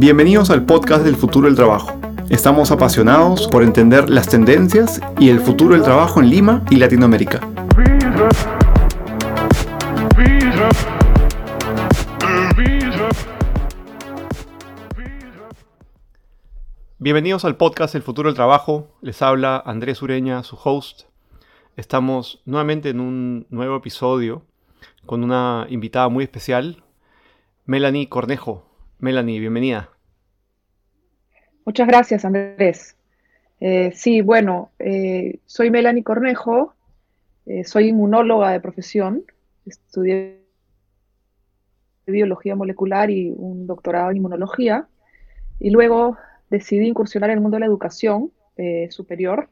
Bienvenidos al podcast del futuro del trabajo. Estamos apasionados por entender las tendencias y el futuro del trabajo en Lima y Latinoamérica. Bienvenidos al podcast El futuro del trabajo. Les habla Andrés Ureña, su host. Estamos nuevamente en un nuevo episodio con una invitada muy especial, Melanie Cornejo. Melanie, bienvenida. Muchas gracias, Andrés. Eh, sí, bueno, eh, soy Melanie Cornejo, eh, soy inmunóloga de profesión, estudié biología molecular y un doctorado en inmunología, y luego decidí incursionar en el mundo de la educación superior,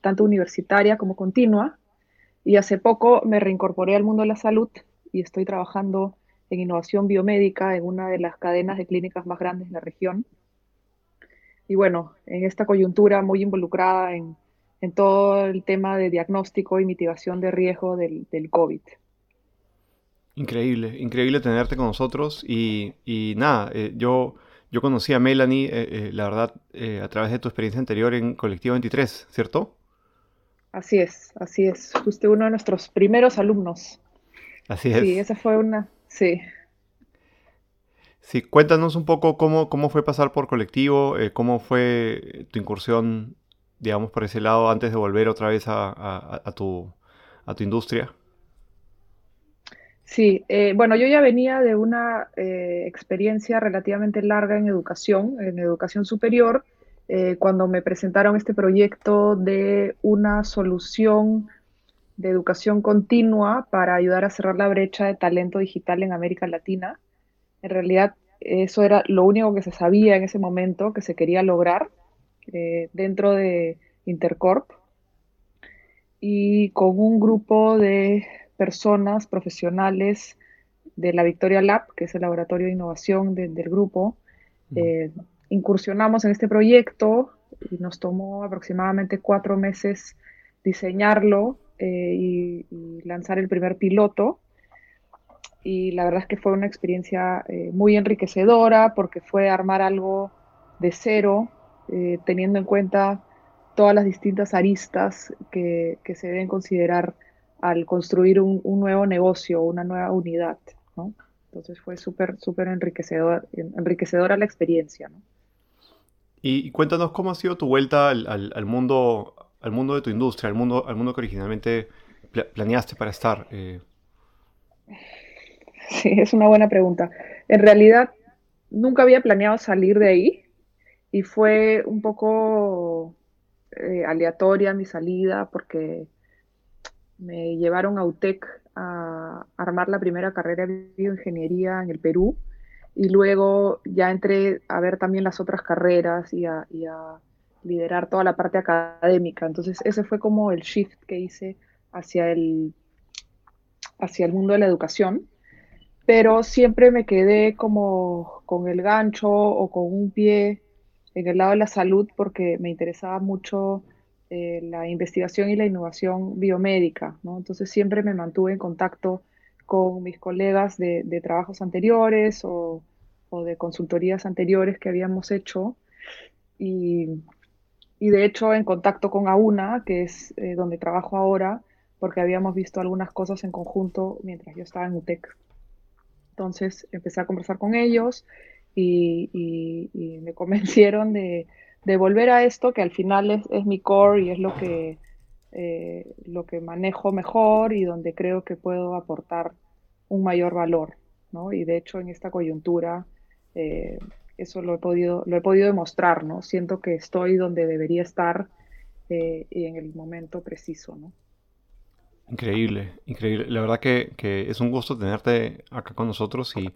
tanto universitaria como continua, y hace poco me reincorporé al mundo de la salud y estoy trabajando en innovación biomédica en una de las cadenas de clínicas más grandes de la región. Y bueno, en esta coyuntura muy involucrada en, todo el tema de diagnóstico y mitigación de riesgo del, COVID. Increíble, increíble tenerte con nosotros y, nada, eh, yo, yo conocí a Melanie, eh, eh, la verdad, a través de tu experiencia anterior en Colectivo 23, ¿cierto? Así es, así es. Fuiste uno de nuestros primeros alumnos. Así es. Sí, esa fue una, sí. Sí, cuéntanos un poco cómo, cómo fue pasar por colectivo, eh, cómo fue tu incursión, digamos, por ese lado antes de volver otra vez a, tu, a tu industria. Sí, eh, bueno, yo ya venía de una eh, experiencia relativamente larga en educación, en educación superior, cuando me presentaron este proyecto de una solución de educación continua para ayudar a cerrar la brecha de talento digital en América Latina. En realidad, eso era lo único que se sabía en ese momento que se quería lograr eh, dentro de Intercorp y con un grupo de personas profesionales de la Victoria Lab, que es el laboratorio de innovación del grupo, incursionamos en este proyecto y nos tomó aproximadamente cuatro meses diseñarlo eh, y, lanzar el primer piloto. Y la verdad es que fue una experiencia eh, muy enriquecedora porque fue armar algo de cero, eh, teniendo en cuenta todas las distintas aristas que, se deben considerar al construir un, un, nuevo negocio, una nueva unidad. Entonces fue súper, súper enriquecedor, enriquecedora la experiencia. Y, cuéntanos cómo ha sido tu vuelta al, mundo, al mundo de tu industria, al mundo, al mundo que originalmente planeaste para estar. Eh. Sí, es una buena pregunta. En realidad, nunca había planeado salir de ahí y fue un poco eh, aleatoria mi salida porque me llevaron a UTEC a armar la primera carrera de bioingeniería en el Perú y luego ya entré a ver también las otras carreras y a, liderar toda la parte académica. Entonces ese fue como el shift que hice hacia el, hacia el mundo de la educación, pero siempre me quedé como con el gancho o con un pie en el lado de la salud porque me interesaba mucho eh, la investigación y la innovación biomédica, ¿no? Entonces siempre me mantuve en contacto con mis colegas de, trabajos anteriores o, de consultorías anteriores que habíamos hecho. Y, de hecho en contacto con AUNA, que es eh, donde trabajo ahora, porque habíamos visto algunas cosas en conjunto mientras yo estaba en UTEC. Entonces empecé a conversar con ellos y, me convencieron de, volver a esto, que al final es, mi core y es lo que, eh, lo que manejo mejor y donde creo que puedo aportar un mayor valor, ¿no? Y de hecho en esta coyuntura eh, eso lo he podido, lo he podido demostrar, ¿no? Siento que estoy donde debería estar eh, y en el momento preciso, ¿no? Increíble, increíble. La verdad que, es un gusto tenerte acá con nosotros y,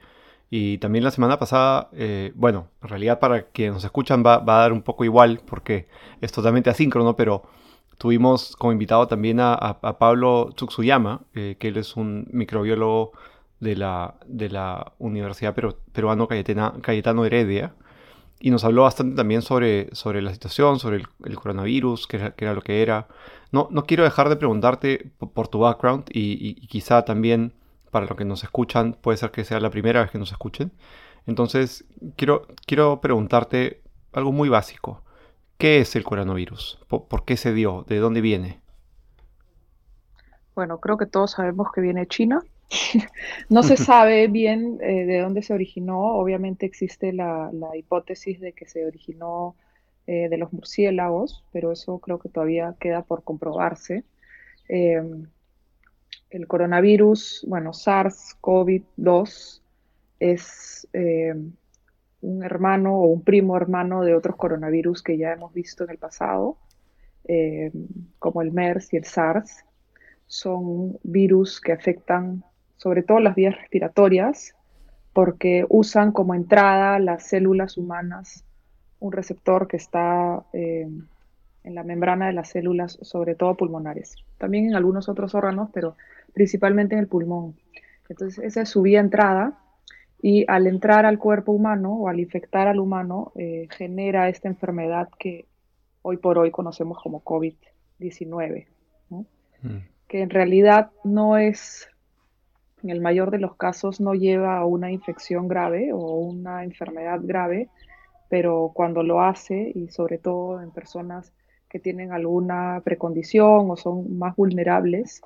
y también la semana pasada, bueno, en realidad para quienes nos escuchan va, va, a dar un poco igual porque es totalmente asíncrono, pero Tuvimos como invitado también a, Pablo Tsutsuyama, eh, que él es un microbiólogo de la, de la Universidad Peruano Cayetano Heredia, y nos habló bastante también sobre, sobre la situación, sobre el, coronavirus, qué era, lo que era. No, no quiero dejar de preguntarte por, tu background y, quizá también para los que nos escuchan, puede ser que sea la primera vez que nos escuchen. Entonces, quiero, quiero preguntarte algo muy básico. ¿Qué es el coronavirus? ¿Por, qué se dio? ¿De dónde viene? Bueno, creo que todos sabemos que viene de China. no se sabe bien eh, de dónde se originó. Obviamente existe la, hipótesis de que se originó eh, de los murciélagos, pero eso creo que todavía queda por comprobarse. Em, el coronavirus, bueno, SARS-CoV-2 es em, un hermano o un primo hermano de otros coronavirus que ya hemos visto en el pasado, em, como el MERS y el SARS. Son virus que afectan sobre todo las vías respiratorias, porque usan como entrada las células humanas un receptor que está em, en la membrana de las células, sobre todo pulmonares. También en algunos otros órganos, pero principalmente en el pulmón. Entonces, esa es su vía entrada y al entrar al cuerpo humano o al infectar al humano, eh, genera esta enfermedad que hoy por hoy conocemos como COVID-19, mm. que en realidad no es, en el mayor de los casos, no lleva a una infección grave o una enfermedad grave, pero cuando lo hace, y sobre todo en personas que tienen alguna precondición o son más vulnerables,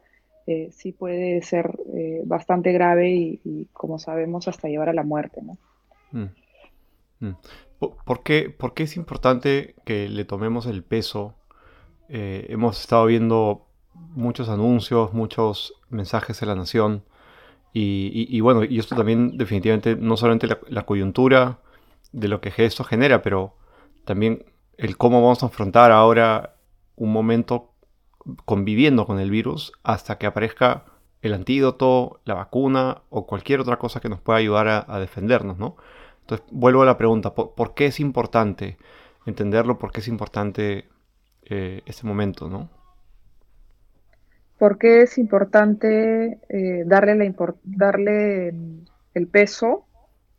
eh, sí puede ser eh, bastante grave y, como sabemos, hasta llevar a la muerte. ¿no? Mm. Mm. ¿Por, qué, es importante que le tomemos el peso? Eh, hemos estado viendo muchos anuncios, muchos mensajes de la nación. Y, bueno, y esto también definitivamente no solamente la, la, coyuntura de lo que esto genera, pero también el cómo vamos a afrontar ahora un momento conviviendo con el virus hasta que aparezca el antídoto, la vacuna o cualquier otra cosa que nos pueda ayudar a, defendernos, ¿no? Entonces, vuelvo a la pregunta, ¿por, qué es importante entenderlo? ¿Por qué es importante eh, este momento, no? ¿Por qué es importante eh, darle, la darle el peso?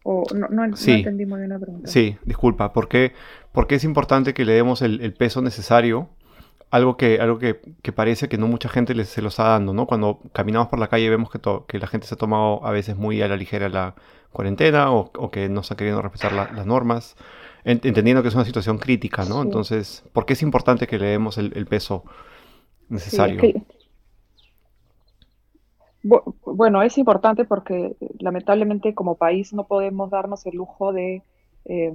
O, no, no, entendí muy bien la pregunta. Sí, disculpa. ¿Por qué, es importante que le demos el peso necesario algo que, algo que, parece que no mucha gente se lo está dando, ¿no? Cuando caminamos por la calle vemos que, que la gente se ha tomado a veces muy a la ligera la cuarentena o, que no está queriendo respetar las normas, entendiendo que es una situación crítica, ¿no? Entonces, ¿por qué es importante que le demos el, peso necesario? Bueno, es importante porque lamentablemente como país no podemos darnos el lujo de... Eh,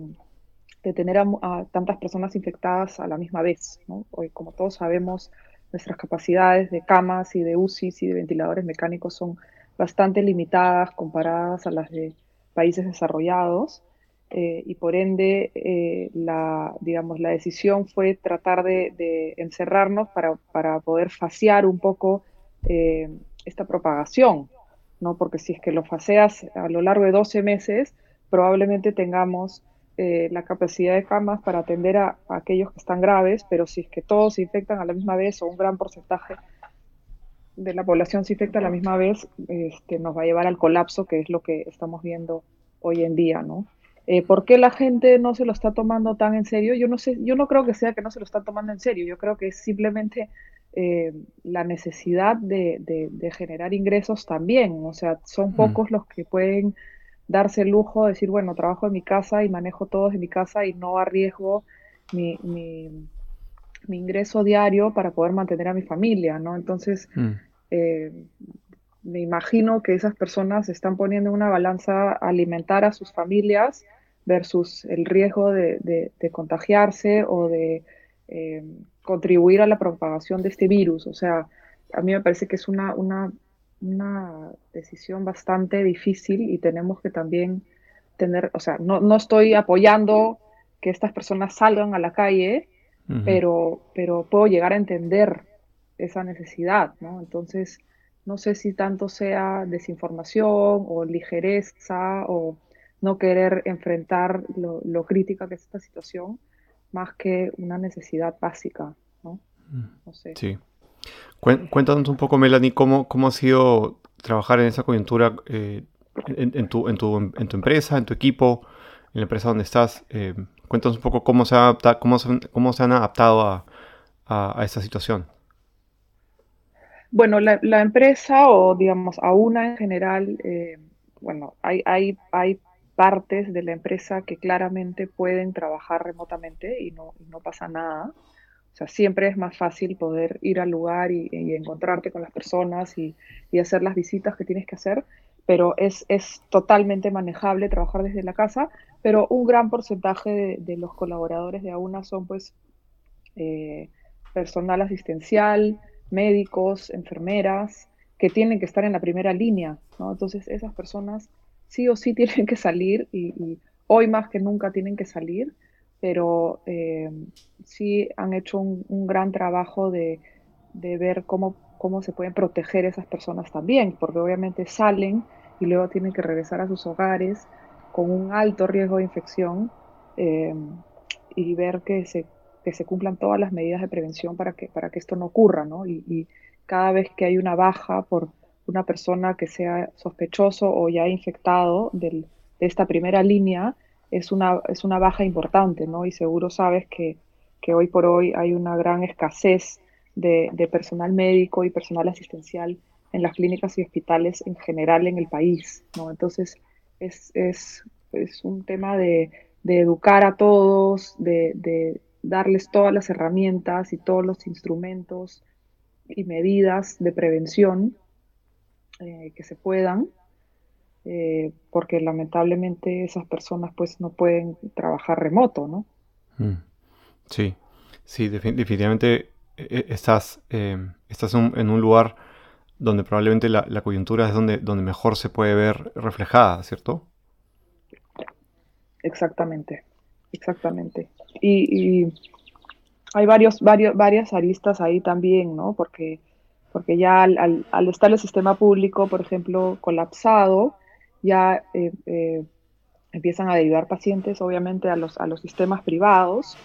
de tener a, tantas personas infectadas a la misma vez. Hoy, como todos sabemos, nuestras capacidades de camas y de UCIs y de ventiladores mecánicos son bastante limitadas comparadas a las de países desarrollados. Eh, y por ende eh, la, decisión fue tratar de, encerrarnos para, poder faciar un poco eh, esta propagación, ¿no? porque si es que lo faceas a lo largo de 12 meses, probablemente tengamos eh, la capacidad de camas para atender a, aquellos que están graves, pero si es que todos se infectan a la misma vez o un gran porcentaje de la población se infecta a la misma vez, este, nos va a llevar al colapso, que es lo que estamos viendo hoy en día, ¿no? Eh, ¿Por qué la gente no se lo está tomando tan en serio? Yo no sé, yo no creo que sea que no se lo está tomando en serio. Yo creo que es simplemente eh, la necesidad de, de, generar ingresos también. O sea, son mm. pocos los que pueden darse el lujo de decir, bueno, trabajo en mi casa y manejo todo en mi casa y no arriesgo mi, mi, ingreso diario para poder mantener a mi familia, ¿no? Entonces, mm. eh, me imagino que esas personas están poniendo una balanza alimentar a sus familias versus el riesgo de, contagiarse o de eh, contribuir a la propagación de este virus. O sea, a mí me parece que es una, una una decisión bastante difícil y tenemos que también tener, o sea, no, no estoy apoyando que estas personas salgan a la calle, pero, pero puedo llegar a entender esa necesidad, ¿no? Entonces, no sé si tanto sea desinformación o ligereza o no querer enfrentar lo, lo crítica que es esta situación, más que una necesidad básica, ¿no? Mm. No sé. Sí. Cuéntanos un poco, Melanie, cómo, cómo ha sido trabajar en esa coyuntura eh, en, tu, en, tu, en, tu, empresa, en tu equipo, en la empresa donde estás. Eh, cuéntanos un poco cómo se, cómo cómo se han adaptado a, a, esta situación. Bueno, la, la, empresa o digamos a una en general, eh, bueno, hay, hay, hay partes de la empresa que claramente pueden trabajar remotamente y no, no pasa nada. O sea, siempre es más fácil poder ir al lugar y, encontrarte con las personas y, hacer las visitas que tienes que hacer, pero es, es, totalmente manejable trabajar desde la casa, pero un gran porcentaje de, los colaboradores de AUNA son pues eh, personal asistencial, médicos, enfermeras, que tienen que estar en la primera línea, ¿no? Entonces esas personas sí o sí tienen que salir y, hoy más que nunca tienen que salir pero eh, sí han hecho un, gran trabajo de, ver cómo, cómo se pueden proteger esas personas también, porque obviamente salen y luego tienen que regresar a sus hogares con un alto riesgo de infección eh, y ver que se, que se cumplan todas las medidas de prevención para que, para que esto no ocurra, ¿no? Y cada vez que hay una baja por una persona que sea sospechoso o ya infectado de esta primera línea, es una, es una baja importante, ¿no? Y seguro sabes que, hoy por hoy hay una gran escasez de, personal médico y personal asistencial en las clínicas y hospitales en general en el país, ¿no? Entonces, es, un tema de, educar a todos, de, darles todas las herramientas y todos los instrumentos y medidas de prevención eh, que se puedan eh, porque lamentablemente esas personas pues no pueden trabajar remoto, ¿no? Mm. Sí, sí, definitivamente eh, eh, estás, estás en un lugar donde probablemente la, coyuntura es donde, donde mejor se puede ver reflejada, ¿cierto? Exactamente, exactamente. Y, hay varios, varios, varias aristas ahí también, ¿no? Porque, porque ya al, al estar el sistema público, por ejemplo, colapsado, ya eh, eh, empiezan a derivar pacientes, obviamente, a los, a los sistemas privados.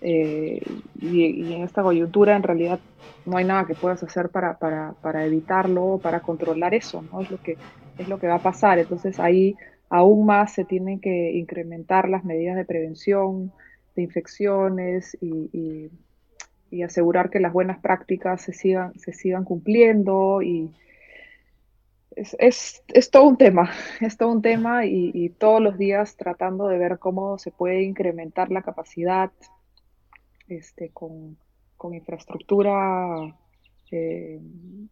Eh, y, en esta coyuntura, en realidad, no hay nada que puedas hacer para, para, para evitarlo, para controlar eso, ¿no? Es lo, que, es lo que va a pasar. Entonces, ahí aún más se tienen que incrementar las medidas de prevención de infecciones y, y asegurar que las buenas prácticas se sigan, se sigan cumpliendo y, es, es, todo un tema, es todo un tema y, todos los días tratando de ver cómo se puede incrementar la capacidad este, con, infraestructura eh,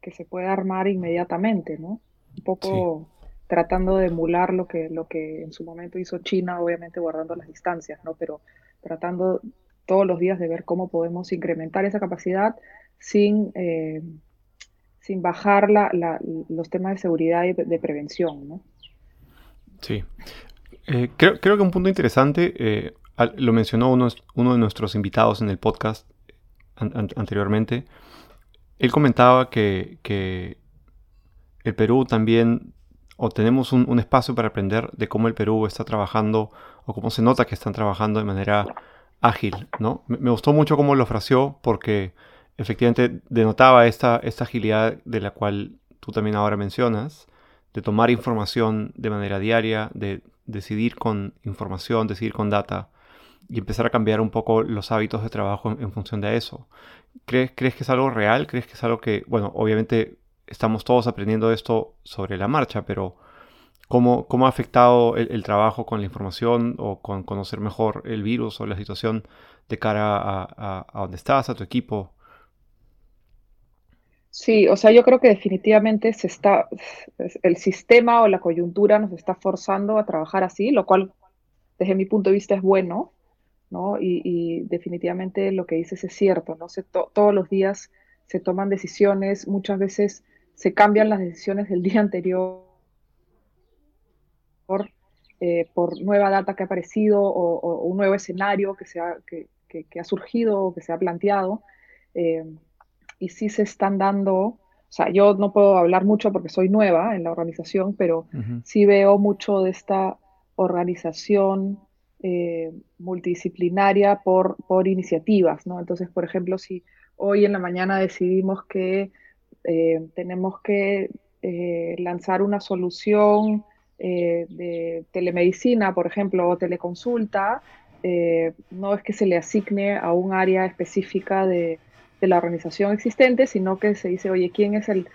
que se puede armar inmediatamente, ¿no? Un poco tratando de emular lo que, lo que en su momento hizo China, obviamente guardando las distancias, ¿no? Pero tratando todos los días de ver cómo podemos incrementar esa capacidad sin... Eh, sin bajar los temas de seguridad y de prevención. ¿no? Sí. Eh, creo, que un punto interesante, eh, lo mencionó uno, de nuestros invitados en el podcast anteriormente, él comentaba que, el Perú también, o tenemos un, espacio para aprender de cómo el Perú está trabajando, o cómo se nota que están trabajando de manera ágil, ¿no? Me, gustó mucho cómo lo ofreció porque efectivamente denotaba esta, esta agilidad de la cual tú también ahora mencionas, de tomar información de manera diaria, de decidir con información, decidir con data y empezar a cambiar un poco los hábitos de trabajo en, función de eso. ¿Crees, ¿Crees que es algo real? ¿Crees que es algo que, bueno, obviamente estamos todos aprendiendo esto sobre la marcha, pero ¿cómo, cómo ha afectado el, trabajo con la información o con conocer mejor el virus o la situación de cara a, a, a donde estás, a tu equipo? Sí, o sea, yo creo que definitivamente se está, el sistema o la coyuntura nos está forzando a trabajar así, lo cual desde mi punto de vista es bueno, ¿no? Y, definitivamente lo que dices es cierto, ¿no? Se todos los días se toman decisiones, muchas veces se cambian las decisiones del día anterior eh, por nueva data que ha aparecido o, un nuevo escenario que, se ha, que, ha surgido o que se ha planteado. Eh, y sí se están dando, o sea, yo no puedo hablar mucho porque soy nueva en la organización, pero sí veo mucho de esta organización eh, multidisciplinaria por, por iniciativas, ¿no? Entonces, por ejemplo, si hoy en la mañana decidimos que eh, tenemos que eh, lanzar una solución de telemedicina, por ejemplo, o teleconsulta, no es que se le asigne a un área específica de, de la organización existente, sino que se dice, oye, ¿quién es el,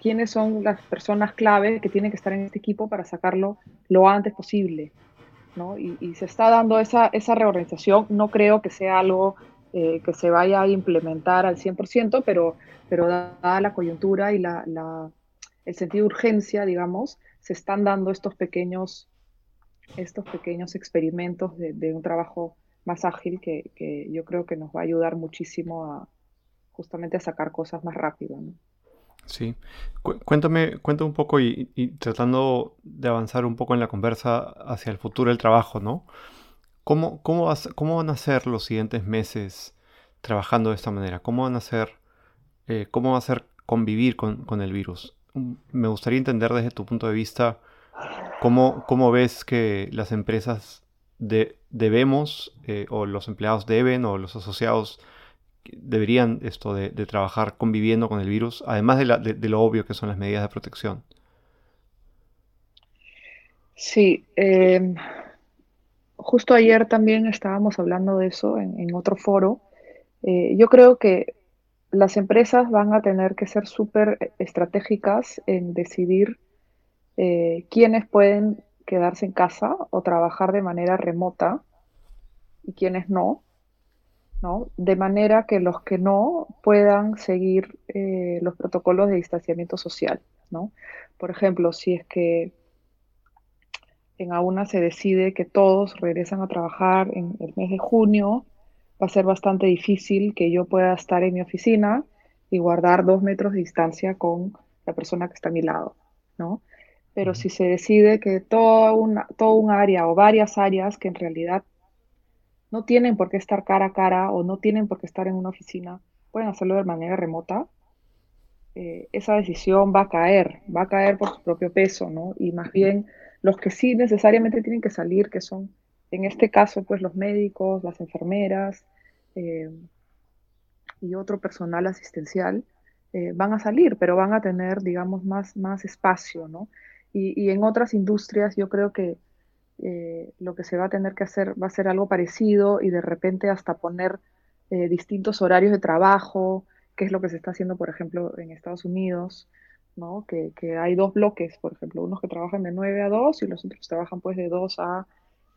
quiénes son las personas clave que tienen que estar en este equipo para sacarlo lo antes posible. ¿no? Y, se está dando esa, esa reorganización. No creo que sea algo eh, que se vaya a implementar al 100%, pero, pero dada la coyuntura y la, el sentido de urgencia, digamos, se están dando estos pequeños, estos pequeños experimentos de, un trabajo más ágil que, yo creo que nos va a ayudar muchísimo a justamente a sacar cosas más rápido. Sí. cuéntame, un poco y, tratando de avanzar un poco en la conversa hacia el futuro del trabajo, ¿no? ¿Cómo, cómo, cómo van a ser los siguientes meses trabajando de esta manera? ¿Cómo van a ser, eh, cómo va a ser convivir con, el virus? Me gustaría entender desde tu punto de vista cómo, cómo ves que las empresas debemos eh, o los empleados deben o los asociados deberían esto de, trabajar conviviendo con el virus, además de, lo obvio que son las medidas de protección. Sí, em, justo ayer también estábamos hablando de eso en, otro foro. Eh, yo creo que las empresas van a tener que ser súper estratégicas en decidir eh, quiénes pueden quedarse en casa o trabajar de manera remota y quiénes no de manera que los que no puedan seguir eh, los protocolos de distanciamiento social, ¿no? Por ejemplo, si es que en AUNA se decide que todos regresan a trabajar en el mes de junio, va a ser bastante difícil que yo pueda estar en mi oficina y guardar dos metros de distancia con la persona que está a mi lado, ¿no? Pero si se decide que toda una, todo un área o varias áreas que en realidad no tienen por qué estar cara a cara o no tienen por qué estar en una oficina, pueden hacerlo de manera remota, eh, esa decisión va a caer, va a caer por su propio peso, ¿no? Y más bien los que sí necesariamente tienen que salir, que son, en este caso, pues los médicos, las enfermeras eh, y otro personal asistencial, eh, van a salir, pero van a tener, digamos, más, más espacio, ¿no? Y, y en otras industrias yo creo que eh, lo que se va a tener que hacer va a ser algo parecido y de repente hasta poner distintos horarios de trabajo, que es lo que se está haciendo, por ejemplo, en Estados Unidos, ¿no? Que, hay dos bloques, por ejemplo, unos que trabajan de 9 a 2 y los otros trabajan pues de 2 a,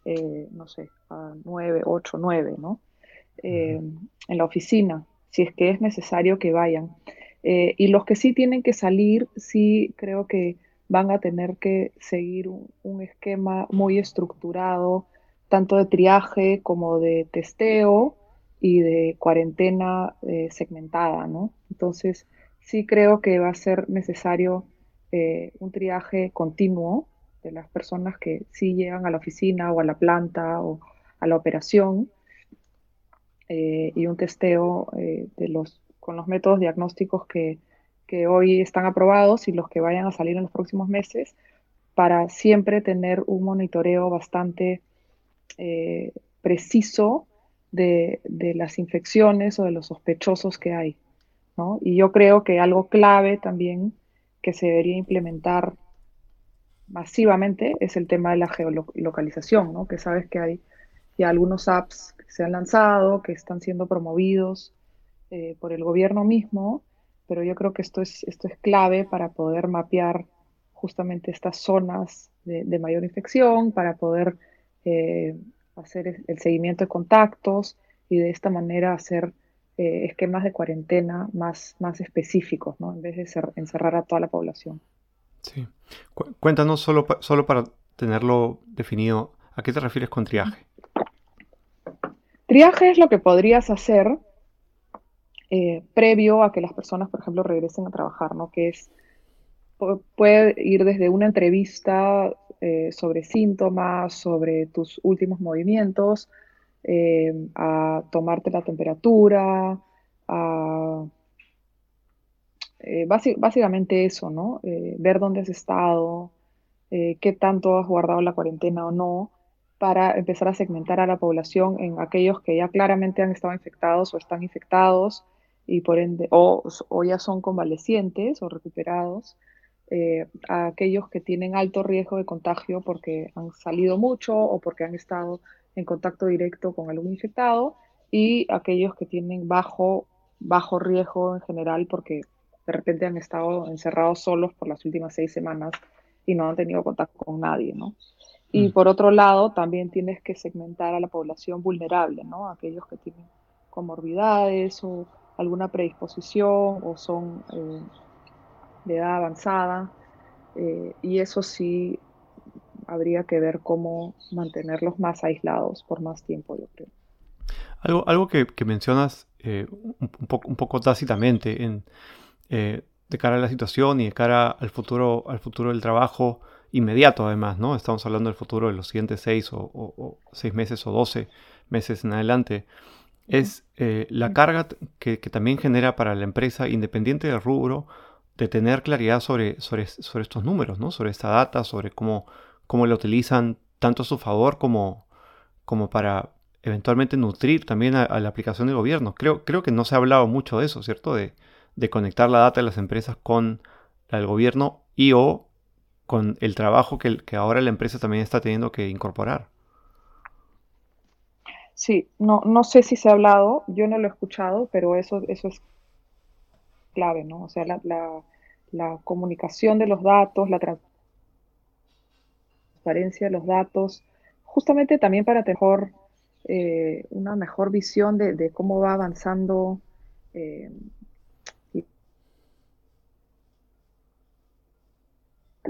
eh, no sé, a 9, 8, 9, ¿no? en la oficina, si es que es necesario que vayan. y los que sí tienen que salir, sí creo que van a tener que seguir un, esquema muy estructurado, tanto de triaje como de testeo y de cuarentena eh, segmentada, ¿no? Entonces, sí creo que va a ser necesario eh, un triaje continuo de las personas que sí llegan a la oficina o a la planta o a la operación eh, y un testeo de los, con los métodos diagnósticos que, que hoy están aprobados y los que vayan a salir en los próximos meses, para siempre tener un monitoreo bastante eh, preciso de, las infecciones o de los sospechosos que hay. Y yo creo que algo clave también que se debería implementar masivamente es el tema de la geolocalización, ¿no? que sabes que hay ya algunos apps que se han lanzado, que están siendo promovidos eh, por el gobierno mismo, pero yo creo que esto es, esto es clave para poder mapear justamente estas zonas de, mayor infección, para poder eh, hacer el seguimiento de contactos y de esta manera hacer eh, esquemas de cuarentena más, más específicos, ¿no? en vez de encerrar a toda la población. Sí. cuéntanos solo, solo para tenerlo definido, ¿a qué te refieres con triaje? Triaje es lo que podrías hacer eh, previo a que las personas, por ejemplo, regresen a trabajar, ¿no? Que es, puede ir desde una entrevista eh, sobre síntomas, sobre tus últimos movimientos, eh, a tomarte la temperatura, a básicamente eso, ¿no? ver dónde has estado, qué tanto has guardado la cuarentena o no, para empezar a segmentar a la población en aquellos que ya claramente han estado infectados o están infectados y por ende, o, ya son convalecientes o recuperados, eh, a aquellos que tienen alto riesgo de contagio porque han salido mucho o porque han estado en contacto directo con algún infectado y aquellos que tienen bajo, bajo riesgo en general porque de repente han estado encerrados solos por las últimas seis semanas y no han tenido contacto con nadie, ¿no? Y mm. por otro lado, también tienes que segmentar a la población vulnerable, ¿no? Aquellos que tienen comorbidades o alguna predisposición o son eh, de edad avanzada. Eh, y eso sí habría que ver cómo mantenerlos más aislados por más tiempo, yo creo. Algo, algo que, mencionas eh, un, poco, un, poco, tácitamente en, de cara a la situación y de cara al futuro, al futuro del trabajo inmediato además, ¿no? Estamos hablando del futuro de los siguientes seis o, seis meses o doce meses en adelante. Es eh, la carga que, también genera para la empresa, independiente del rubro, de tener claridad sobre, sobre, sobre estos números, ¿no? Sobre esta data, sobre cómo, cómo la utilizan tanto a su favor como, como para eventualmente nutrir también a, la aplicación del gobierno. Creo, creo que no se ha hablado mucho de eso, ¿cierto? De, de conectar la data de las empresas con la del gobierno y o con el trabajo que, ahora la empresa también está teniendo que incorporar. Sí, no, no sé si se ha hablado, yo no lo he escuchado, pero eso, eso es clave, ¿no? O sea, la, la, comunicación de los datos, la transparencia de los datos, justamente también para tener eh, una mejor visión de, cómo va avanzando eh,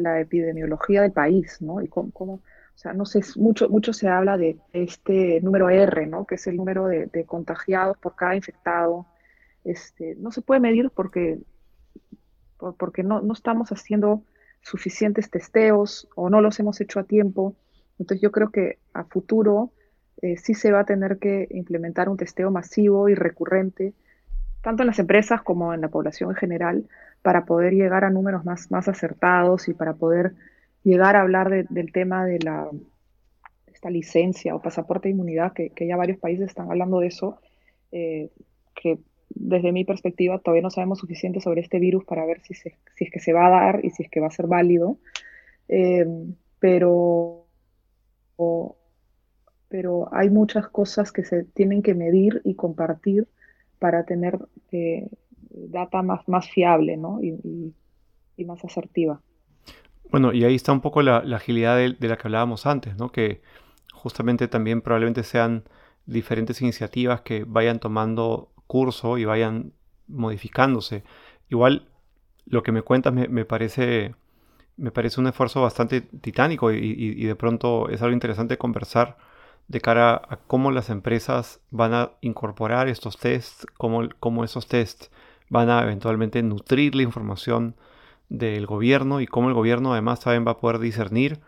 la epidemiología del país, ¿no? Y cómo, o sea, no sé, mucho, mucho se habla de este número R, ¿no? Que es el número de, contagiados por cada infectado. Este, no se puede medir porque, porque no, no estamos haciendo suficientes testeos o no los hemos hecho a tiempo. Entonces yo creo que a futuro eh, sí se va a tener que implementar un testeo masivo y recurrente, tanto en las empresas como en la población en general, para poder llegar a números más, más acertados y para poder llegar a hablar del tema de la esta licencia o pasaporte de inmunidad, que, ya varios países están hablando de eso, eh, que desde mi perspectiva todavía no sabemos suficiente sobre este virus para ver si, si es que se va a dar y si es que va a ser válido. Eh, pero, pero hay muchas cosas que se tienen que medir y compartir para tener eh, data más, más fiable ¿no? y, más asertiva. Bueno, y ahí está un poco la, agilidad de, la que hablábamos antes, ¿no? que justamente también probablemente sean diferentes iniciativas que vayan tomando curso y vayan modificándose. Igual lo que me cuentas me, parece, me parece un esfuerzo bastante titánico y, de pronto es algo interesante conversar de cara a cómo las empresas van a incorporar estos tests, cómo, cómo esos tests van a eventualmente nutrir la información del gobierno y cómo el gobierno además también va a poder discernir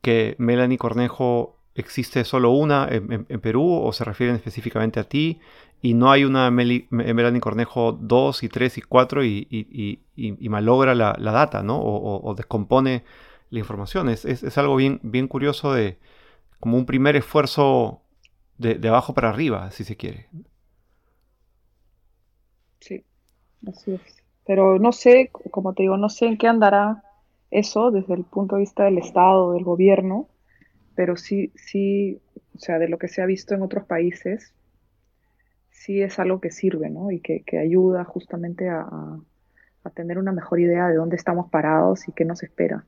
que Melanie Cornejo existe solo una en, Perú o se refieren específicamente a ti y no hay una Melanie Cornejo 2 y 3 y 4 y, malogra la, data, ¿no? O, descompone la información. Es, algo bien, bien curioso de como un primer esfuerzo de, de abajo para arriba, si se quiere. Sí. Así es. Pero no sé, como te digo, no sé en qué andará eso desde el punto de vista del Estado, del gobierno, pero sí, sí, o sea, de lo que se ha visto en otros países, sí es algo que sirve, ¿no? Y que, ayuda justamente a, tener una mejor idea de dónde estamos parados y qué nos espera.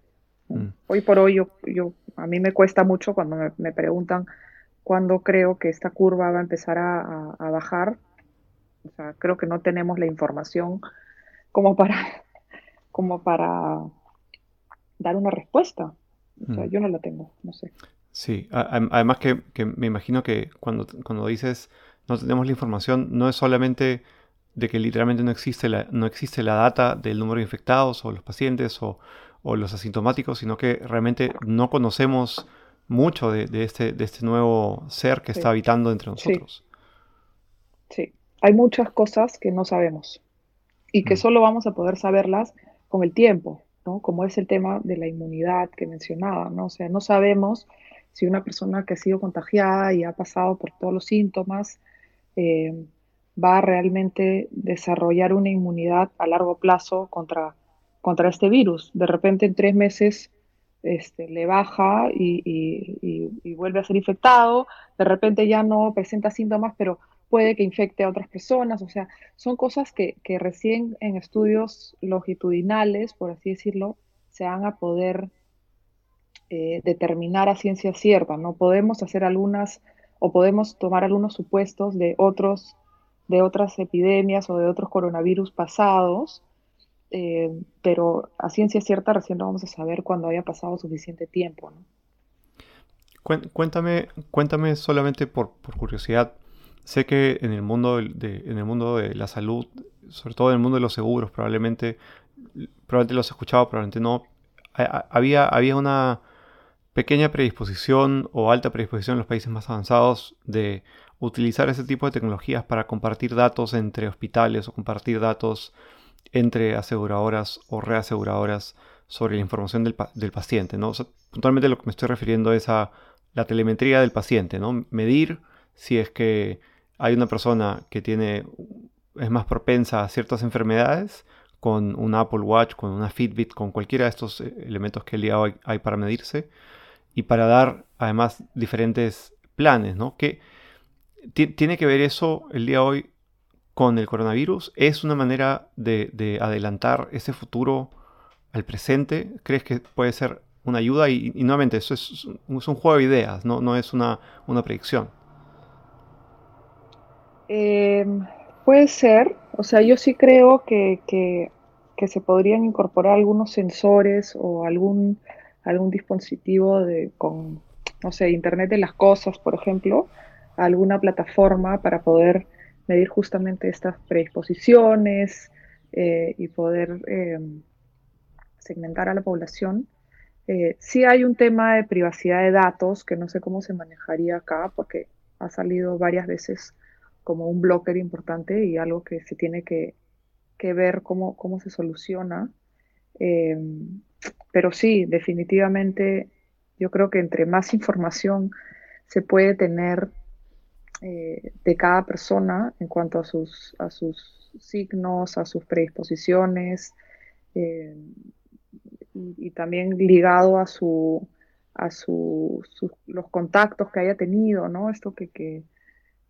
Mm. Hoy por hoy, yo, yo, a mí me cuesta mucho cuando me, preguntan cuándo creo que esta curva va a empezar a bajar o sea, creo que no tenemos la información como para, como para dar una respuesta. O sea, mm. yo no la tengo, no sé. Sí, además que, me imagino que cuando, cuando dices no tenemos la información, no es solamente de que literalmente no existe la, no existe la data del número de infectados o los pacientes o, los asintomáticos, sino que realmente no conocemos mucho de, este, de este nuevo ser que está habitando entre nosotros. Hay muchas cosas que no sabemos y que mm. solo vamos a poder saberlas con el tiempo, ¿no? Como es el tema de la inmunidad que mencionaba, ¿no? O sea, no sabemos si una persona que ha sido contagiada y ha pasado por todos los síntomas eh, va a realmente desarrollar una inmunidad a largo plazo contra, contra este virus. De repente en tres meses este, le baja y, y, vuelve a ser infectado, de repente ya no presenta síntomas, pero puede que infecte a otras personas, o sea, son cosas que, recién en estudios longitudinales, por así decirlo, se van a poder eh, determinar a ciencia cierta, ¿no? Podemos hacer algunas o podemos tomar algunos supuestos de otros de otras epidemias o de otros coronavirus pasados, eh, pero a ciencia cierta recién lo vamos a saber cuando haya pasado suficiente tiempo. Cuéntame, cuéntame solamente por, curiosidad. Sé que en el mundo de, en el mundo de la salud, sobre todo en el mundo de los seguros, probablemente, probablemente lo has escuchado, probablemente no. Había, había una pequeña predisposición o alta predisposición en los países más avanzados de utilizar ese tipo de tecnologías para compartir datos entre hospitales o compartir datos entre aseguradoras o reaseguradoras sobre la información del, paciente. ¿no? puntualmente lo que me estoy refiriendo es a la telemetría del paciente, ¿no? Medir si es que hay una persona que tiene, es más propensa a ciertas enfermedades con un Apple Watch, con una Fitbit, con cualquiera de estos eh, elementos que el día hoy hay para medirse y para dar además diferentes planes, ¿no? Que tiene que ver eso el día hoy con el coronavirus. ¿Es una manera de, de adelantar ese futuro al presente? ¿Crees que puede ser una ayuda y, nuevamente eso es, un juego de ideas, no, no es una, una predicción. Em, puede ser, o sea, yo sí creo que, que, se podrían incorporar algunos sensores o algún, algún dispositivo de, con, no sé, Internet de las Cosas, por ejemplo, alguna plataforma para poder medir justamente estas predisposiciones eh, y poder em, segmentar a la población. Eh, sí hay un tema de privacidad de datos que no sé cómo se manejaría acá porque ha salido varias veces como un blocker importante y algo que se tiene que, ver cómo, cómo, se soluciona. Eh, pero sí, definitivamente yo creo que entre más información se puede tener eh, de cada persona en cuanto a sus, a sus signos, a sus predisposiciones, y, también ligado a su a su, los contactos que haya tenido, ¿no? Esto que,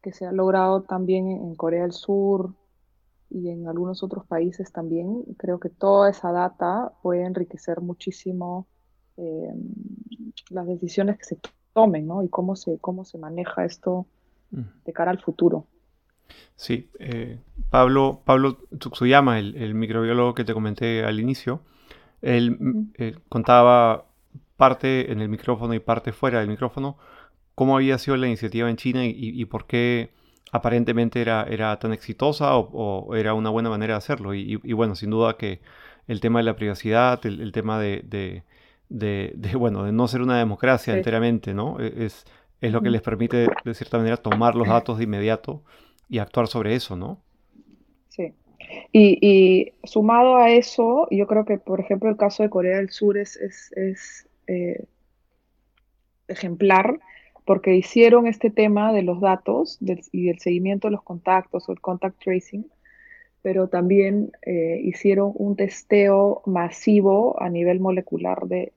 se ha logrado también en Corea del Sur y en algunos otros países también. Creo que toda esa data puede enriquecer muchísimo eh, las decisiones que se tomen, ¿no? Y cómo se, cómo se maneja esto de cara al futuro. Sí, eh, Pablo, Pablo Tsutsuyama, el, el microbiólogo que te comenté al inicio, él eh, contaba parte en el micrófono y parte fuera del micrófono cómo había sido la iniciativa en China y, por qué aparentemente era, era tan exitosa o, era una buena manera de hacerlo. Y, bueno, sin duda que el tema de la privacidad, el, tema de, bueno, de no ser una democracia enteramente, ¿no? E, es, es lo que les permite, de cierta manera, tomar los datos de inmediato y actuar sobre eso, ¿no? Sí. Y, sumado a eso, yo creo que, por ejemplo, el caso de Corea del Sur es, eh, ejemplar porque hicieron este tema de los datos y del seguimiento de los contactos o el contact tracing, pero también eh, hicieron un testeo masivo a nivel molecular de,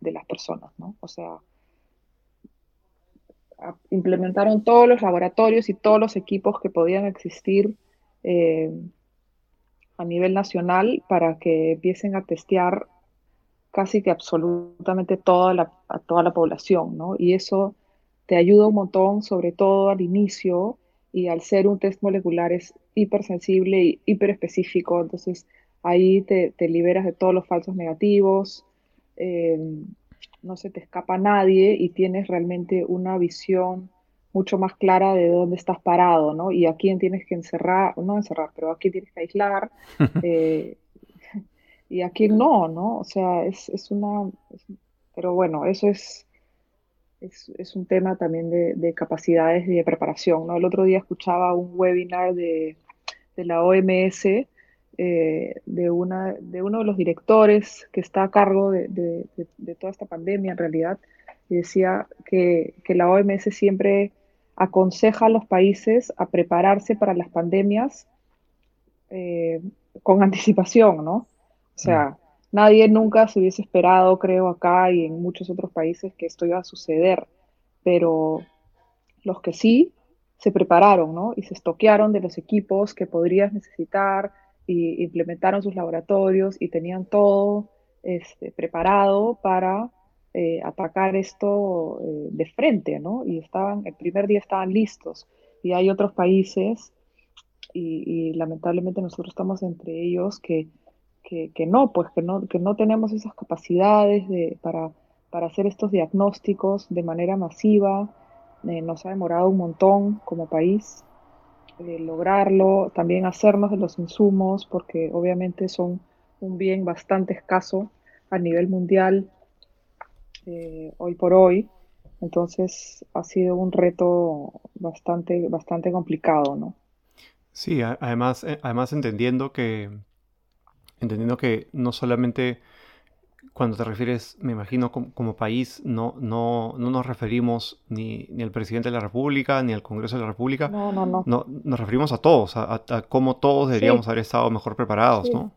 las personas, ¿no? O sea, implementaron todos los laboratorios y todos los equipos que podían existir eh, a nivel nacional para que empiecen a testear casi que absolutamente toda la, toda la población, ¿no? Y eso te ayuda un montón, sobre todo al inicio, y al ser un test molecular es hipersensible y hiperespecífico, entonces ahí te, liberas de todos los falsos negativos, eh, no se te escapa nadie y tienes realmente una visión mucho más clara de dónde estás parado, ¿no? Y a quién tienes que encerrar, no encerrar, pero a quién tienes que aislar eh, y a quién no, ¿no? O sea, es, una... pero bueno, eso es, es, un tema también de, capacidades y de preparación, ¿no? El otro día escuchaba un webinar de, la OMS eh, de, una, de uno de los directores que está a cargo de, toda esta pandemia en realidad, y decía que, que la OMS siempre aconseja a los países a prepararse para las pandemias eh, con anticipación, ¿no? O sea, mm. Nadie nunca se hubiese esperado, creo, acá y en muchos otros países que esto iba a suceder, pero los que sí se prepararon, ¿no? Y se estoquearon de los equipos que podrías necesitar y implementaron sus laboratorios y tenían todo este, preparado para eh, atacar esto eh, de frente, ¿no? Y estaban, el primer día estaban listos. Y hay otros países, y, lamentablemente nosotros estamos entre ellos, que, que, no, pues que no, que no tenemos esas capacidades de, para, para hacer estos diagnósticos de manera masiva. Eh, nos ha demorado un montón como país lograrlo, también hacernos de los insumos, porque obviamente son un bien bastante escaso a nivel mundial eh, hoy por hoy. Entonces ha sido un reto bastante, bastante complicado, ¿no? Sí, además, eh, además entendiendo que entendiendo que no solamente cuando te refieres, me imagino, como, país, no, no, no nos referimos ni, ni, al presidente de la República, ni al Congreso de la República. No, no, no. no nos referimos a todos, a, cómo todos deberíamos haber estado mejor preparados, ¿no?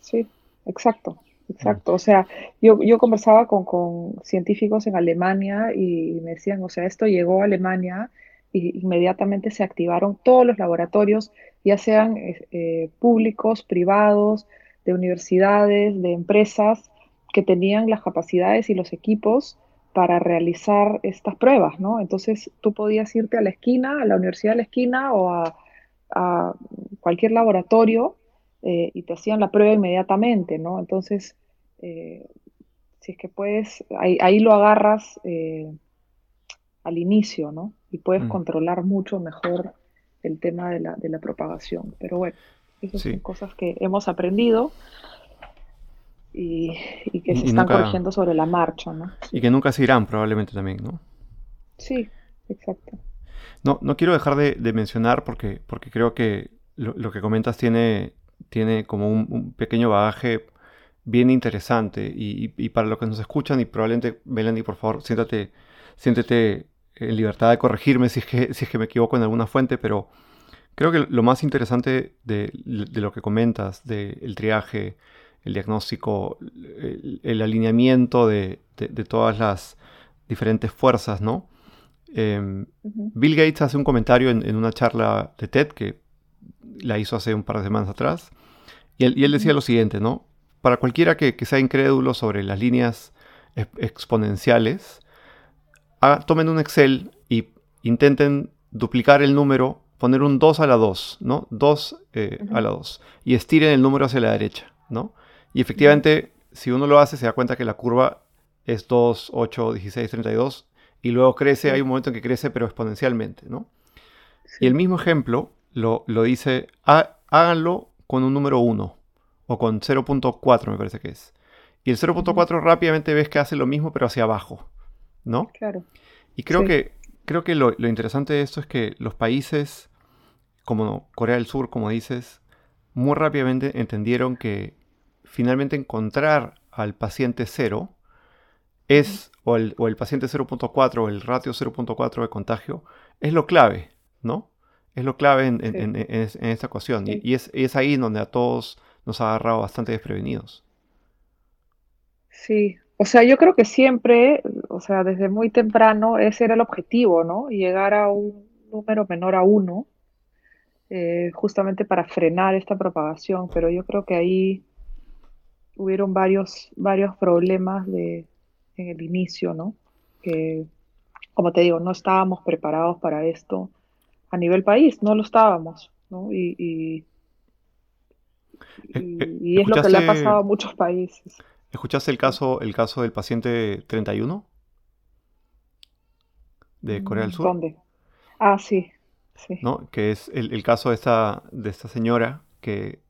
Sí, exacto. Exacto, o sea, yo, yo conversaba con, con, científicos en Alemania y me decían, o sea, esto llegó a Alemania y inmediatamente se activaron todos los laboratorios, ya sean eh, eh, públicos, privados, de universidades, de empresas, que tenían las capacidades y los equipos para realizar estas pruebas, ¿no? Entonces tú podías irte a la esquina, a la universidad de la esquina o a, a cualquier laboratorio eh, y te hacían la prueba inmediatamente, ¿no? Entonces, eh, si es que puedes, ahí, lo agarras eh, al inicio, ¿no? Y puedes mm. controlar mucho mejor el tema de la, de la propagación. Pero bueno, esas son cosas que hemos aprendido y, que se están corrigiendo sobre la marcha, ¿no? Y que nunca se irán probablemente también, ¿no? Sí, exacto. No, no quiero dejar de, mencionar porque, porque creo que lo, que comentas tiene, tiene como un, pequeño bagaje bien interesante y, para los que nos escuchan y probablemente, Melanie, por favor, siéntate, siéntete en libertad de corregirme si es que, si es que me equivoco en alguna fuente, pero creo que lo más interesante de, lo que comentas, del triaje, el diagnóstico, el, alineamiento de, todas las diferentes fuerzas, ¿no? Em, Bill Gates hace un comentario en, una charla de TED que la hizo hace un par de semanas atrás, y él, decía lo siguiente, ¿no? Para cualquiera que, sea incrédulo sobre las líneas exponenciales, tomen un Excel y intenten duplicar el número, poner un 2 a la 2, ¿no? 2 eh, a la 2, y estiren el número hacia la derecha, ¿no? Y efectivamente, si uno lo hace, se da cuenta que la curva es 2, 8, 16, 32, y luego crece, hay un momento en que crece, pero exponencialmente, ¿no? Y el mismo ejemplo lo, dice, háganlo con un número 1, o con 0.4 me parece que es. Y el 0.4 rápidamente ves que hace lo mismo, pero hacia abajo, ¿no? Claro. Y creo que, creo que lo, lo interesante de esto es que los países, como Corea del Sur, como dices, muy rápidamente entendieron que finalmente encontrar al paciente cero es, o el, paciente 0.4 o el ratio 0.4 de contagio, es lo clave, ¿no? Es lo clave en, esta ecuación. Y, es, es, ahí donde a todos nos ha agarrado bastante desprevenidos. Sí, o sea, yo creo que siempre, o sea, desde muy temprano, ese era el objetivo, ¿no? Llegar a un número menor a uno, eh, justamente para frenar esta propagación. Pero yo creo que ahí hubieron varios, varios problemas de, en el inicio, ¿no? Que, como te digo, no estábamos preparados para esto a nivel país, no lo estábamos, ¿no? Y, y, eh, eh, es lo que le ha pasado a muchos países. ¿Escuchaste el caso, el caso del paciente 31 de Corea del Sur? ¿Dónde? Ah, sí, sí. ¿No? Que es el, caso de esta, de esta señora que,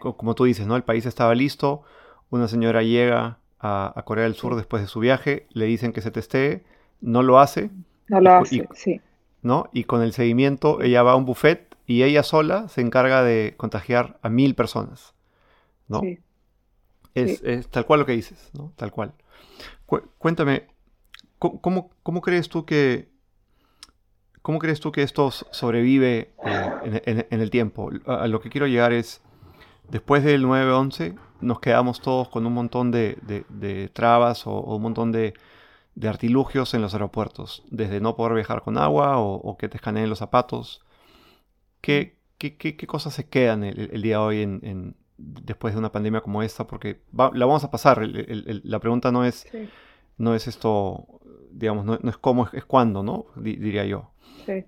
como tú dices, ¿no? El país estaba listo, una señora llega a, Corea del Sur después de su viaje, le dicen que se testee, no lo hace. No lo hace, sí. ¿no? Y con el seguimiento ella va a un buffet y ella sola se encarga de contagiar a mil personas, ¿no? Sí. Es, tal cual lo que dices, ¿no? Tal cual. cuéntame, ¿cómo, ¿cómo, crees tú que ¿Cómo crees tú que esto sobrevive eh, en, el tiempo? A, lo que quiero llegar es, después del 9-11, nos quedamos todos con un montón de, trabas o, un montón de, artilugios en los aeropuertos, desde no poder viajar con agua o, que te escaneen los zapatos. ¿Qué, qué, cosas se quedan el, día de hoy después de una pandemia como esta? Porque la vamos a pasar. la pregunta no es no es esto, digamos, no, es cómo, es, cuándo, ¿no? diría yo. Sí,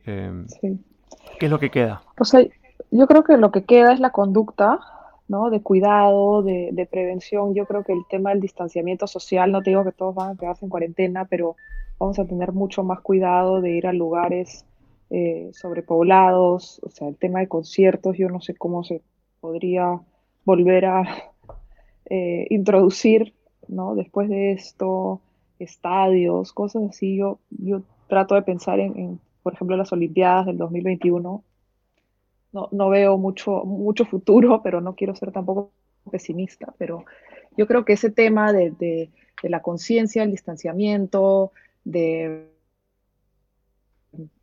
¿Qué es lo que queda? O sea, yo creo que lo que queda es la conducta, ¿no? De cuidado, de, de, prevención. Yo creo que el tema del distanciamiento social, no te digo que todos van a quedarse en cuarentena, pero vamos a tener mucho más cuidado de ir a lugares eh, sobrepoblados, o sea, el tema de conciertos, yo no sé cómo se podría volver a eh, introducir, ¿no? Después de esto, estadios, cosas así, yo, yo trato de pensar en, por ejemplo, las Olimpiadas del 2021. No, no veo mucho, mucho futuro, pero no quiero ser tampoco pesimista, pero yo creo que ese tema de, de la conciencia, el distanciamiento, de,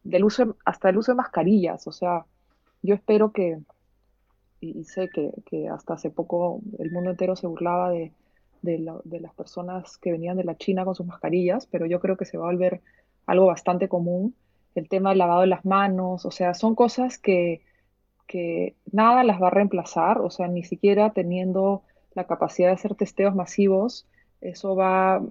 del uso, hasta el uso de mascarillas. O sea, yo espero que, y, sé que, hasta hace poco el mundo entero se burlaba de, las personas que venían de la China con sus mascarillas, pero yo creo que se va a volver algo bastante común. El tema del lavado de las manos, o sea, son cosas que, que nada las va a reemplazar, o sea, ni siquiera teniendo la capacidad de hacer testeos masivos, eso va,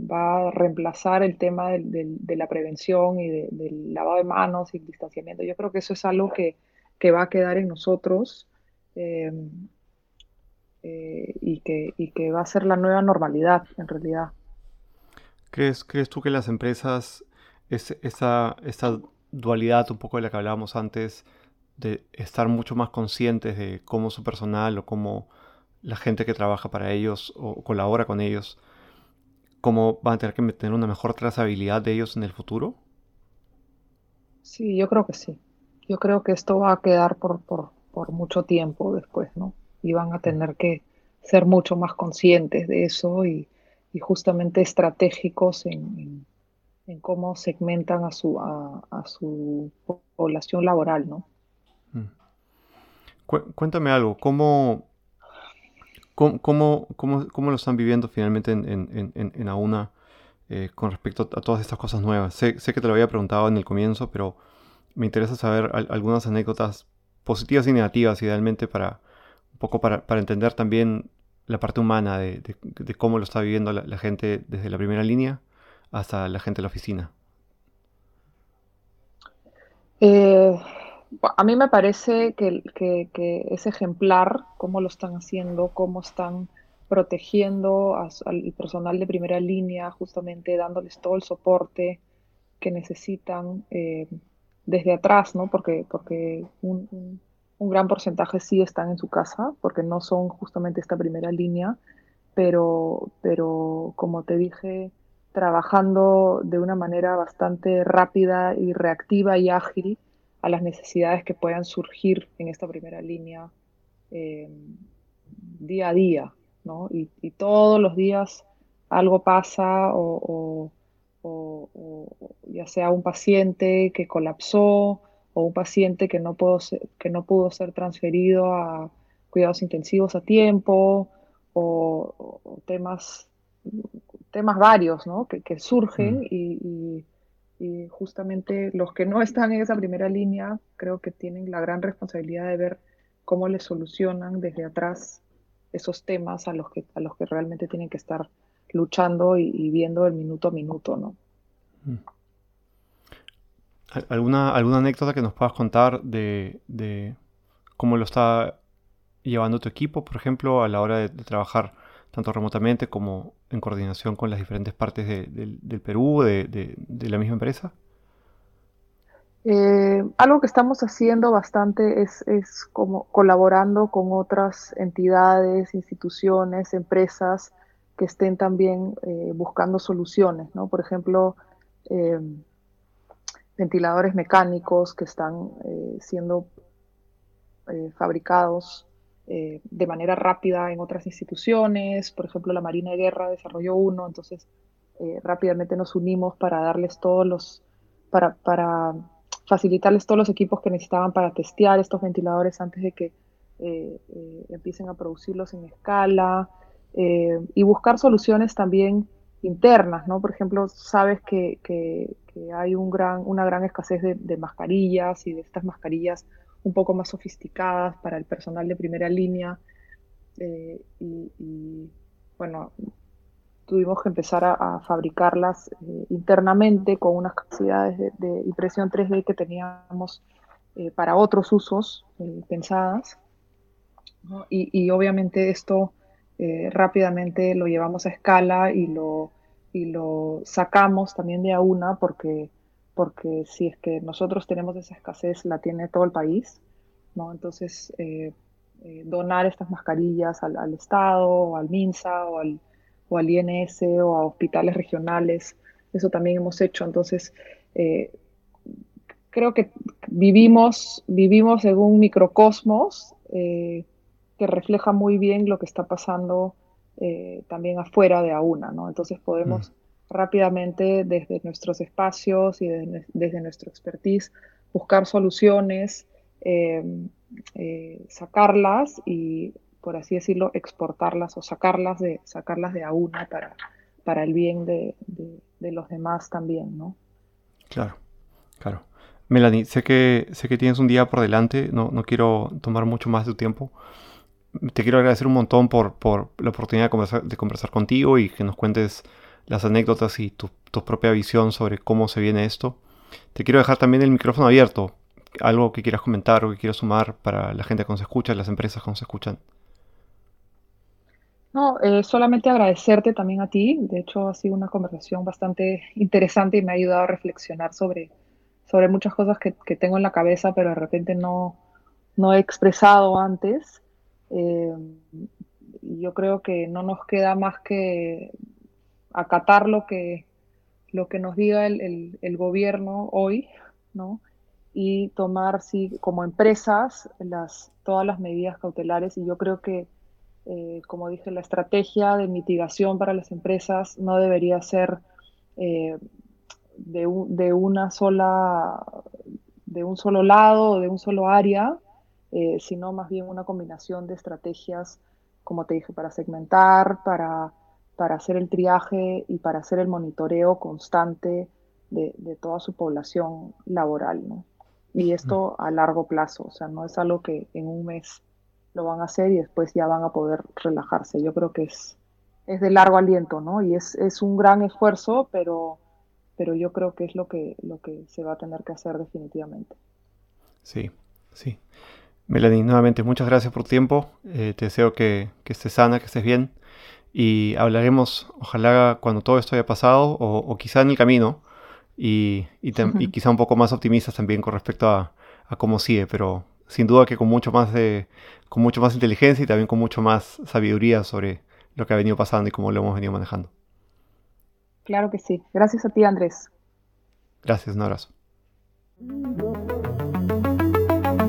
va a reemplazar el tema de la prevención y del lavado de manos y el distanciamiento. Yo creo que eso es algo que, va a quedar en nosotros eh, eh, y, que, que va a ser la nueva normalidad en realidad. ¿Crees, crees tú que las empresas, esa, esa dualidad un poco de la que hablábamos antes, de estar mucho más conscientes de cómo su personal o cómo la gente que trabaja para ellos o colabora con ellos, cómo van a tener que tener una mejor trazabilidad de ellos en el futuro? Sí, yo creo que sí. Yo creo que esto va a quedar por, mucho tiempo después, ¿no? Y van a tener que ser mucho más conscientes de eso y, justamente estratégicos en, cómo segmentan a su, a su población laboral, ¿no? Mm. Cuéntame algo, ¿cómo, ¿Cómo, cómo, lo están viviendo finalmente en, en, en, AUNA eh, con respecto a todas estas cosas nuevas? Sé, sé, que te lo había preguntado en el comienzo, pero me interesa saber algunas anécdotas positivas y negativas, idealmente, para un poco para, para entender también la parte humana de, cómo lo está viviendo la, la, gente desde la primera línea hasta la gente de la oficina. Eh, a mí me parece que, es ejemplar cómo lo están haciendo, cómo están protegiendo al personal de primera línea, justamente dándoles todo el soporte que necesitan eh, desde atrás, ¿no? Porque, porque un, gran porcentaje sí están en su casa, porque no son justamente esta primera línea, pero, pero como te dije, trabajando de una manera bastante rápida y reactiva y ágil a las necesidades que puedan surgir en esta primera línea eh, día a día, ¿no? Y, todos los días algo pasa o, ya sea un paciente que colapsó o un paciente que no, pudo ser, que no pudo ser transferido a cuidados intensivos a tiempo o, temas, temas varios ¿no? que, surgen mm. y y justamente los que no están en esa primera línea creo que tienen la gran responsabilidad de ver cómo les solucionan desde atrás esos temas a los que, a los que realmente tienen que estar luchando y, viendo el minuto a minuto, ¿no? Mm. ¿Alguna, ¿Alguna anécdota que nos puedas contar de, de, cómo lo está llevando tu equipo, por ejemplo, a la hora de trabajar tanto remotamente como en coordinación con las diferentes partes del Perú, de, la misma empresa? Eh, algo que estamos haciendo bastante es, como colaborando con otras entidades, instituciones, empresas que estén también eh, buscando soluciones, ¿no? Por ejemplo, eh, ventiladores mecánicos que están siendo fabricados eh, de manera rápida en otras instituciones. Por ejemplo, la Marina de Guerra desarrolló uno, entonces eh, rápidamente nos unimos para darles todos los, para, para, facilitarles todos los equipos que necesitaban para testear estos ventiladores antes de que eh, empiecen a producirlos en escala y buscar soluciones también internas, ¿no? Por ejemplo, sabes que, que, hay un gran, una gran escasez de, de mascarillas y de estas mascarillas un poco más sofisticadas para el personal de primera línea. Eh, y, bueno, tuvimos que empezar a, fabricarlas eh, internamente con unas capacidades de, impresión 3D que teníamos eh, para otros usos pensadas. Y, obviamente esto rápidamente lo llevamos a escala y lo, y lo sacamos también de a una porque, porque si es que nosotros tenemos esa escasez, la tiene todo el país. ¿no? Entonces, eh, donar estas mascarillas al, Estado, al MINSA, o al, o al, INS, o a hospitales regionales. Eso también hemos hecho. Entonces, eh, creo que vivimos, vivimos en un microcosmos eh, que refleja muy bien lo que está pasando también afuera de AUNA, ¿no? Entonces podemos mm. rápidamente desde nuestros espacios y desde, desde nuestro expertise buscar soluciones eh, sacarlas y, por así decirlo, exportarlas o sacarlas de, sacarlas de a una para, para el bien de, los demás también, ¿no? Claro, claro. Melanie, sé que, sé que tienes un día por delante, no, no quiero tomar mucho más de tu tiempo. Te quiero agradecer un montón por, por la oportunidad de conversar, de conversar, contigo y que nos cuentes las anécdotas y tu, tu propia visión sobre cómo se viene esto. Te quiero dejar también el micrófono abierto algo que quieras comentar o que quieras sumar para la gente que nos escucha, las empresas que nos escuchan. No, eh, solamente agradecerte también a ti. De hecho, ha sido una conversación bastante interesante y me ha ayudado a reflexionar sobre, sobre muchas cosas que, tengo en la cabeza, pero de repente no, no he expresado antes. Eh, yo creo que no nos queda más que acatar lo que, lo que nos diga el, el gobierno hoy, ¿no? y tomar sí, como empresas las, todas las medidas cautelares y yo creo que, eh, como dije, la estrategia de mitigación para las empresas no debería ser eh, de, de, una sola, de un solo lado o de un solo área, eh, sino más bien una combinación de estrategias, como te dije, para segmentar, para, para hacer el triaje y para hacer el monitoreo constante de, de toda su población laboral. ¿no? y esto a largo plazo, o sea, no es algo que en un mes lo van a hacer y después ya van a poder relajarse. Yo creo que es, es de largo aliento, ¿no? Y es, es un gran esfuerzo, pero, pero yo creo que es lo que, lo que se va a tener que hacer definitivamente. Sí, sí. Melanie, nuevamente muchas gracias por tu tiempo. Eh, te deseo que, que, estés sana, que estés bien. Y hablaremos, ojalá, cuando todo esto haya pasado o, o quizá en el camino, y, quizá un poco más optimistas también con respecto a, cómo sigue, pero sin duda que con mucho más de, con mucho más inteligencia y también con mucho más sabiduría sobre lo que ha venido pasando y cómo lo hemos venido manejando. Claro que sí. Gracias a ti, Andrés. Gracias, un abrazo.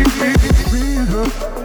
It made me feel her.